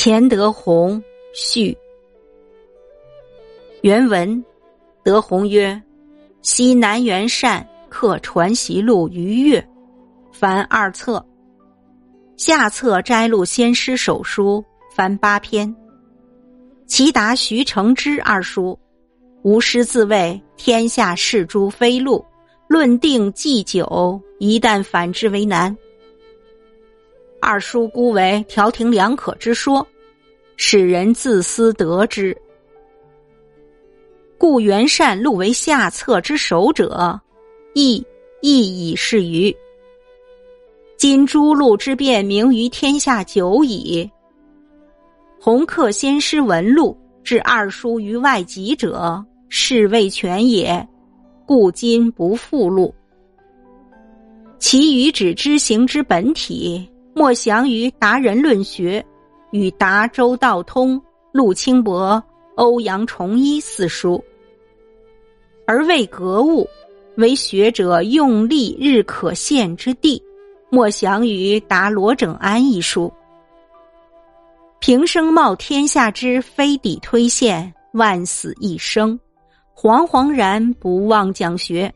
钱德洪序。原文：德洪曰：“昔南元善刻《传习录》于月，凡二册。下册摘录先师手书，凡八篇。其答徐承之二书，吾师自谓天下事诸非录，论定祭酒，一旦反之为难。”二叔孤为调停两可之说，使人自私得之。故元善录为下策之首者，亦亦已是于。今诸录之变名于天下久矣。弘刻先师文录，至二叔于外籍者，是未全也。故今不复录。其余指知行之本体。莫详于达人论学，与达周道通、陆清伯、欧阳崇一四书，而为格物，为学者用力日可现之地。莫详于达罗整安一书，平生冒天下之非底推现，万死一生，惶惶然不忘讲学，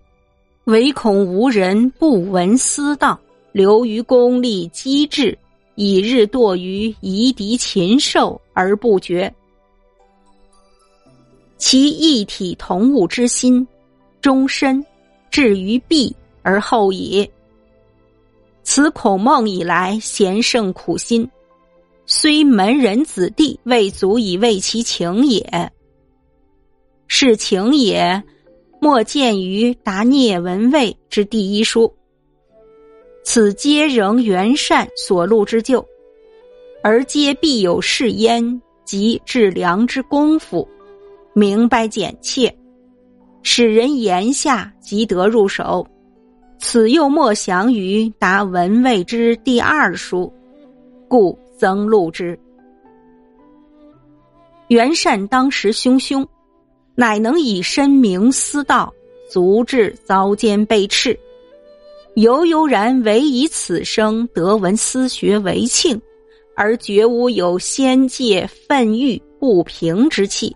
唯恐无人不闻思道。流于功利机智，以日堕于夷狄禽兽而不觉。其一体同物之心，终身至于弊而后已。此孔孟以来贤圣苦心，虽门人子弟未足以为其情也。是情也，莫见于达聂文卫之第一书。此皆仍元善所录之旧，而皆必有是焉，及致良之功夫，明白简切，使人言下即得入手。此又莫详于达文卫之第二书，故增录之。元善当时汹汹，乃能以身明思道，足智遭奸被斥。悠悠然唯以此生得闻思学为庆，而绝无有仙界愤欲不平之气。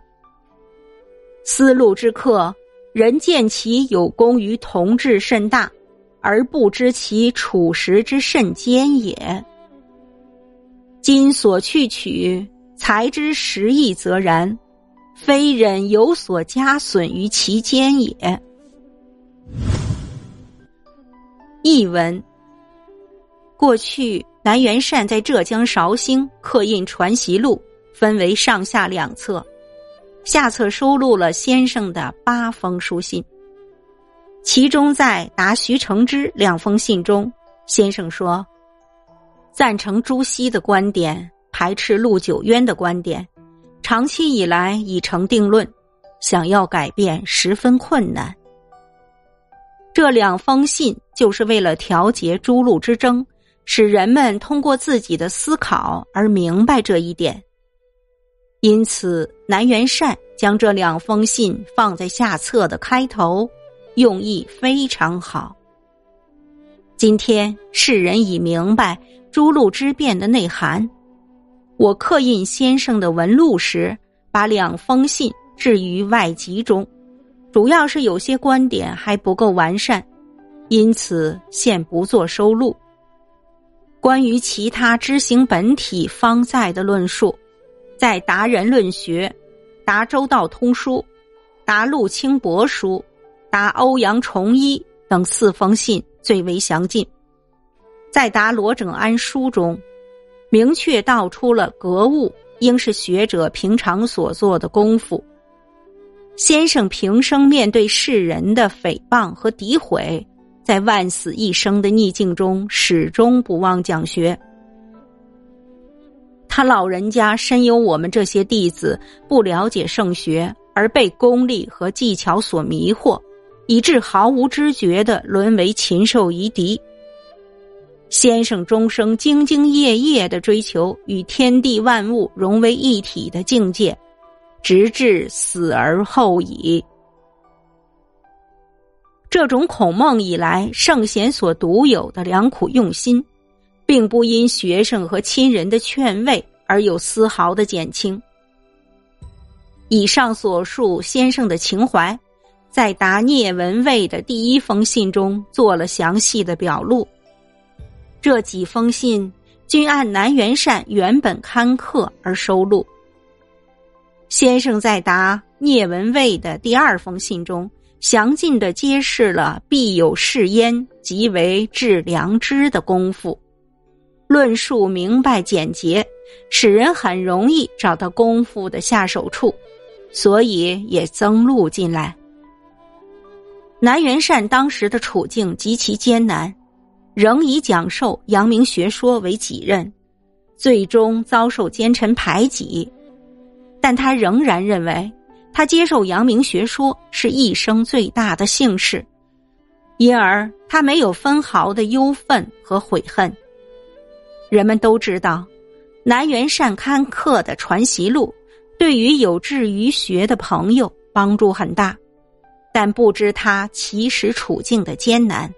思路之客，人见其有功于同志甚大，而不知其处实之甚坚也。今所去取才之实意则然，非忍有所加损于其间也。译文：过去南元善在浙江绍兴刻印《传习录》，分为上下两册，下册收录了先生的八封书信。其中在答徐承之两封信中，先生说：“赞成朱熹的观点，排斥陆九渊的观点，长期以来已成定论，想要改变十分困难。”这两封信就是为了调节诸路之争，使人们通过自己的思考而明白这一点。因此，南元善将这两封信放在下册的开头，用意非常好。今天世人已明白诸路之变的内涵。我刻印先生的文录时，把两封信置于外集中。主要是有些观点还不够完善，因此现不做收录。关于其他知行本体方在的论述，在《达人论学》《达周道通书》《达陆清博书》《达欧阳崇一》等四封信最为详尽。在《达罗整安书》中，明确道出了格物应是学者平常所做的功夫。先生平生面对世人的诽谤和诋毁，在万死一生的逆境中，始终不忘讲学。他老人家深有我们这些弟子不了解圣学，而被功利和技巧所迷惑，以致毫无知觉的沦为禽兽夷狄。先生终生兢兢业业的追求与天地万物融为一体的境界。直至死而后已。这种孔孟以来圣贤所独有的良苦用心，并不因学生和亲人的劝慰而有丝毫的减轻。以上所述，先生的情怀，在答聂文蔚的第一封信中做了详细的表露。这几封信均按南元善原本刊刻而收录。先生在答聂文蔚的第二封信中，详尽的揭示了必有是焉，即为致良知的功夫，论述明白简洁，使人很容易找到功夫的下手处，所以也增录进来。南元善当时的处境极其艰难，仍以讲授阳明学说为己任，最终遭受奸臣排挤。但他仍然认为，他接受阳明学说是一生最大的幸事，因而他没有分毫的忧愤和悔恨。人们都知道，南元善刊刻的《传习录》对于有志于学的朋友帮助很大，但不知他其实处境的艰难。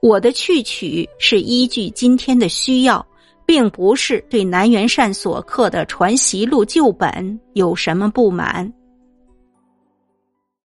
我的去取是依据今天的需要。并不是对南元善所刻的《传习录》旧本有什么不满。